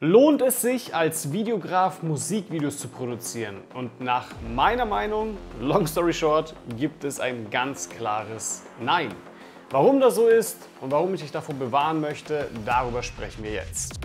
Lohnt es sich, als Videograf Musikvideos zu produzieren? Und nach meiner Meinung, long story short, gibt es ein ganz klares Nein. Warum das so ist und warum ich dich davor bewahren möchte, darüber sprechen wir jetzt.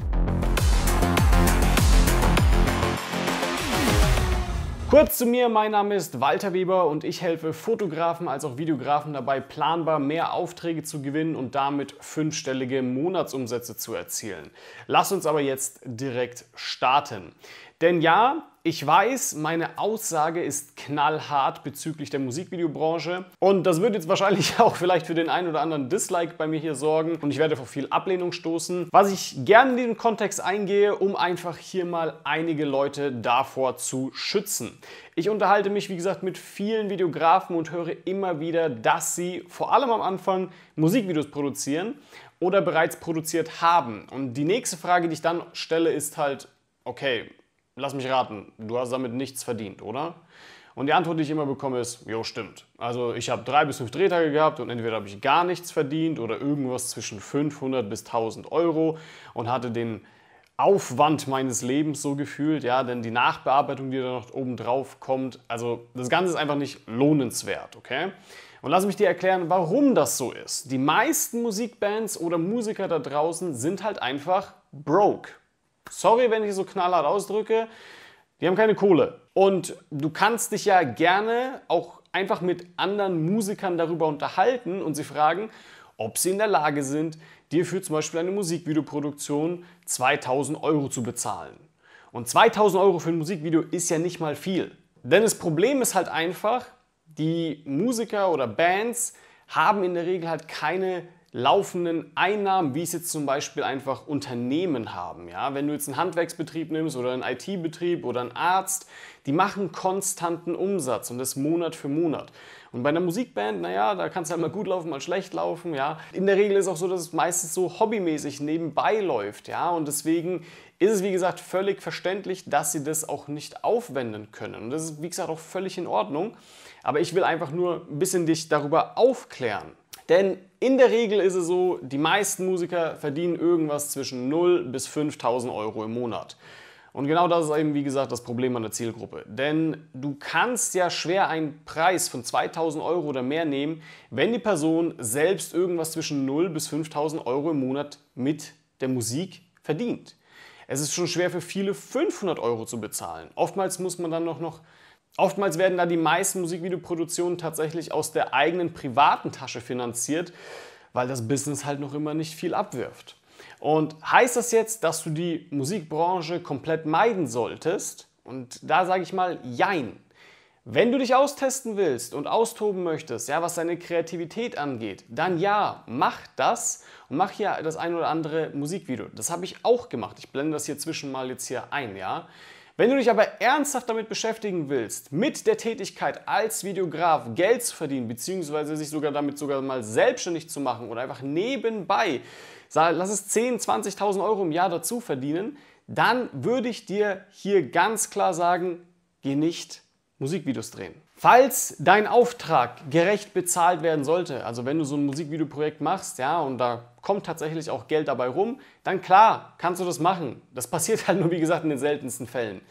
Kurz zu mir, mein Name ist Walter Weber und ich helfe Fotografen als auch Videografen dabei, planbar mehr Aufträge zu gewinnen und damit fünfstellige Monatsumsätze zu erzielen. Lass uns aber jetzt direkt starten. Denn ja, ich weiß, meine Aussage ist knallhart bezüglich der Musikvideobranche und das wird jetzt wahrscheinlich auch vielleicht für den einen oder anderen Dislike bei mir hier sorgen und ich werde vor viel Ablehnung stoßen. Was ich gerne in diesem Kontext eingehe, um einfach hier mal einige Leute davor zu schützen. Ich unterhalte mich, wie gesagt, mit vielen Videografen und höre immer wieder, dass sie vor allem am Anfang Musikvideos produzieren oder bereits produziert haben. Und die nächste Frage, die ich dann stelle, ist halt, okay, lass mich raten, du hast damit nichts verdient, oder? Und die Antwort, die ich immer bekomme, ist, jo, stimmt. Also ich habe drei bis fünf Drehtage gehabt und entweder habe ich gar nichts verdient oder irgendwas zwischen 500 bis 1000 Euro und hatte den Aufwand meines Lebens so gefühlt, ja, denn die Nachbearbeitung, die da noch oben drauf kommt, also das Ganze ist einfach nicht lohnenswert, okay? Und lass mich dir erklären, warum das so ist. Die meisten Musikbands oder Musiker da draußen sind halt einfach broke. Sorry, wenn ich so knallhart ausdrücke. Die haben keine Kohle. Und du kannst dich ja gerne auch einfach mit anderen Musikern darüber unterhalten und sie fragen, ob sie in der Lage sind, dir für zum Beispiel eine Musikvideoproduktion 2000 Euro zu bezahlen. Und 2000 Euro für ein Musikvideo ist ja nicht mal viel. Denn das Problem ist halt einfach, die Musiker oder Bands haben in der Regel halt keine laufenden Einnahmen, wie es jetzt zum Beispiel einfach Unternehmen haben. Ja? Wenn du jetzt einen Handwerksbetrieb nimmst oder einen IT-Betrieb oder einen Arzt, die machen konstanten Umsatz und das Monat für Monat. Und bei einer Musikband, naja, da kann es halt mal gut laufen, mal schlecht laufen, ja. In der Regel ist es auch so, dass es meistens so hobbymäßig nebenbei läuft, ja. Und deswegen ist es, wie gesagt, völlig verständlich, dass sie das auch nicht aufwenden können. Und das ist, wie gesagt, auch völlig in Ordnung. Aber ich will einfach nur ein bisschen dich darüber aufklären. Denn in der Regel ist es so, die meisten Musiker verdienen irgendwas zwischen 0 bis 5000 Euro im Monat. Und genau das ist eben, wie gesagt, das Problem an der Zielgruppe. Denn du kannst ja schwer einen Preis von 2000 Euro oder mehr nehmen, wenn die Person selbst irgendwas zwischen 0 bis 5000 Euro im Monat mit der Musik verdient. Es ist schon schwer für viele 500 Euro zu bezahlen. Oftmals muss man dann noch, noch Oftmals werden da die meisten Musikvideoproduktionen tatsächlich aus der eigenen privaten Tasche finanziert, weil das Business halt noch immer nicht viel abwirft. Und heißt das jetzt, dass du die Musikbranche komplett meiden solltest? Und da sage ich mal, jein. Wenn du dich austesten willst und austoben möchtest, ja, was deine Kreativität angeht, dann ja, mach das und mach hier das ein oder andere Musikvideo. Das habe ich auch gemacht. Ich blende das hier zwischen mal jetzt hier ein, ja. Wenn du dich aber ernsthaft damit beschäftigen willst, mit der Tätigkeit als Videograf Geld zu verdienen, beziehungsweise sich sogar damit sogar mal selbstständig zu machen oder einfach nebenbei, lass es 10, 20.000 Euro im Jahr dazu verdienen, dann würde ich dir hier ganz klar sagen, geh nicht Musikvideos drehen. Falls dein Auftrag gerecht bezahlt werden sollte, also wenn du so ein Musikvideoprojekt machst, ja, und da kommt tatsächlich auch Geld dabei rum, dann klar, kannst du das machen. Das passiert halt nur, wie gesagt, in den seltensten Fällen.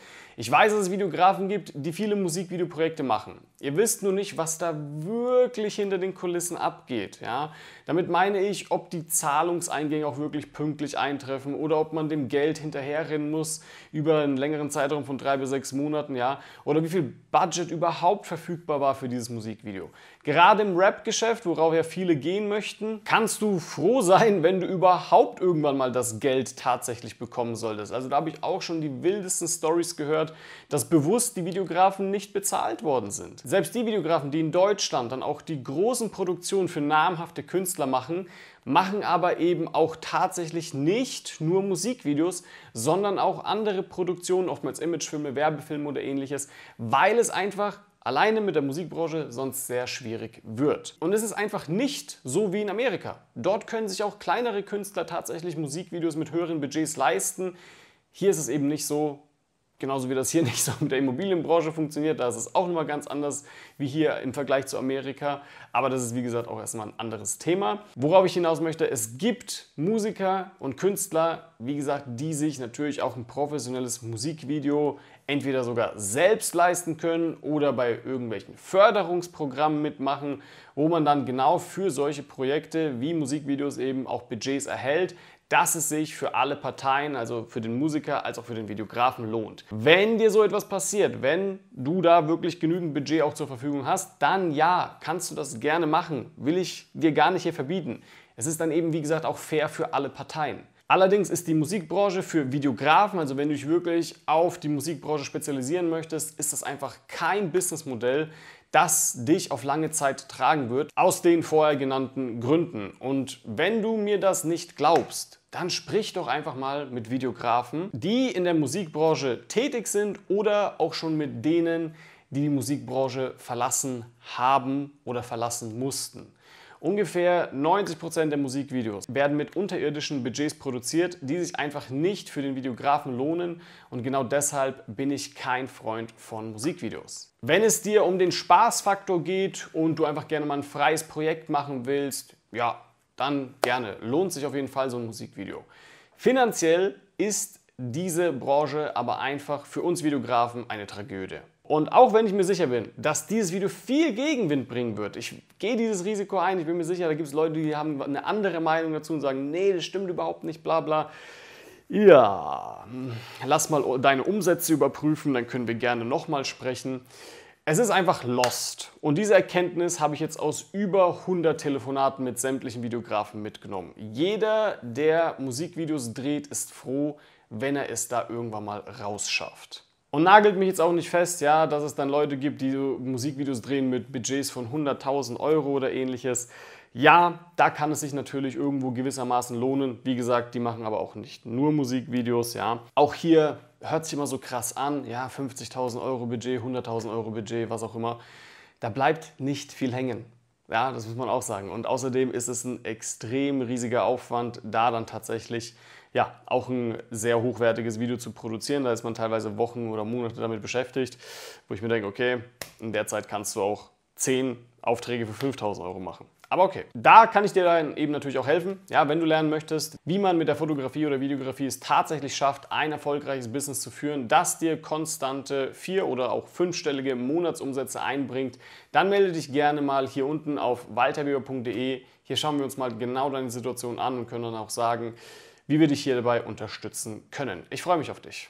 Ich weiß, dass es Videografen gibt, die viele Musikvideoprojekte machen. Ihr wisst nur nicht, was da wirklich hinter den Kulissen abgeht. Ja? Damit meine ich, ob die Zahlungseingänge auch wirklich pünktlich eintreffen oder ob man dem Geld hinterherrennen muss über einen längeren Zeitraum von drei bis sechs Monaten. Ja? Oder wie viel Budget überhaupt verfügbar war für dieses Musikvideo. Gerade im Rap-Geschäft, worauf ja viele gehen möchten, kannst du froh sein, wenn du überhaupt irgendwann mal das Geld tatsächlich bekommen solltest. Also da habe ich auch schon die wildesten Stories gehört, dass bewusst die Videografen nicht bezahlt worden sind. Selbst die Videografen, die in Deutschland dann auch die großen Produktionen für namhafte Künstler machen, machen aber eben auch tatsächlich nicht nur Musikvideos, sondern auch andere Produktionen, oftmals Imagefilme, Werbefilme oder ähnliches, weil es einfach alleine mit der Musikbranche sonst sehr schwierig wird. Und es ist einfach nicht so wie in Amerika. Dort können sich auch kleinere Künstler tatsächlich Musikvideos mit höheren Budgets leisten. Hier ist es eben nicht so. Genauso wie das hier nicht so mit der Immobilienbranche funktioniert, da ist es auch nochmal ganz anders wie hier im Vergleich zu Amerika. Aber das ist wie gesagt auch erstmal ein anderes Thema. Worauf ich hinaus möchte, es gibt Musiker und Künstler, wie gesagt, die sich natürlich auch ein professionelles Musikvideo entweder sogar selbst leisten können oder bei irgendwelchen Förderungsprogrammen mitmachen, wo man dann genau für solche Projekte wie Musikvideos eben auch Budgets erhält dass es sich für alle Parteien, also für den Musiker als auch für den Videografen lohnt. Wenn dir so etwas passiert, wenn du da wirklich genügend Budget auch zur Verfügung hast, dann ja, kannst du das gerne machen. Will ich dir gar nicht hier verbieten. Es ist dann eben, wie gesagt, auch fair für alle Parteien. Allerdings ist die Musikbranche für Videografen, also wenn du dich wirklich auf die Musikbranche spezialisieren möchtest, ist das einfach kein Businessmodell, das dich auf lange Zeit tragen wird, aus den vorher genannten Gründen. Und wenn du mir das nicht glaubst, dann sprich doch einfach mal mit Videografen, die in der Musikbranche tätig sind oder auch schon mit denen, die die Musikbranche verlassen haben oder verlassen mussten. Ungefähr 90% der Musikvideos werden mit unterirdischen Budgets produziert, die sich einfach nicht für den Videografen lohnen und genau deshalb bin ich kein Freund von Musikvideos. Wenn es dir um den Spaßfaktor geht und du einfach gerne mal ein freies Projekt machen willst, ja, dann gerne. Lohnt sich auf jeden Fall so ein Musikvideo. Finanziell ist diese Branche aber einfach für uns Videografen eine Tragödie. Und auch wenn ich mir sicher bin, dass dieses Video viel Gegenwind bringen wird, ich gehe dieses Risiko ein, ich bin mir sicher, da gibt es Leute, die haben eine andere Meinung dazu und sagen, nee, das stimmt überhaupt nicht, bla bla. Ja, lass mal deine Umsätze überprüfen, dann können wir gerne nochmal sprechen. Es ist einfach lost. Und diese Erkenntnis habe ich jetzt aus über 100 Telefonaten mit sämtlichen Videografen mitgenommen. Jeder, der Musikvideos dreht, ist froh, wenn er es da irgendwann mal rausschafft. Und nagelt mich jetzt auch nicht fest, ja, dass es dann Leute gibt, die Musikvideos drehen mit Budgets von 100.000 Euro oder ähnliches. Ja, da kann es sich natürlich irgendwo gewissermaßen lohnen. Wie gesagt, die machen aber auch nicht nur Musikvideos, ja. Auch hier hört sich immer so krass an, ja, 50.000 Euro Budget, 100.000 Euro Budget, was auch immer. Da bleibt nicht viel hängen. Ja, das muss man auch sagen. Und außerdem ist es ein extrem riesiger Aufwand, da dann tatsächlich ja, auch ein sehr hochwertiges Video zu produzieren. Da ist man teilweise Wochen oder Monate damit beschäftigt, wo ich mir denke, okay, in der Zeit kannst du auch 10 Aufträge für 5000 Euro machen. Aber okay, da kann ich dir dann eben natürlich auch helfen. Ja, wenn du lernen möchtest, wie man mit der Fotografie oder Videografie es tatsächlich schafft, ein erfolgreiches Business zu führen, das dir konstante vier- oder auch fünfstellige Monatsumsätze einbringt, dann melde dich gerne mal hier unten auf walterweber.de. Hier schauen wir uns mal genau deine Situation an und können dann auch sagen, wie wir dich hier dabei unterstützen können. Ich freue mich auf dich.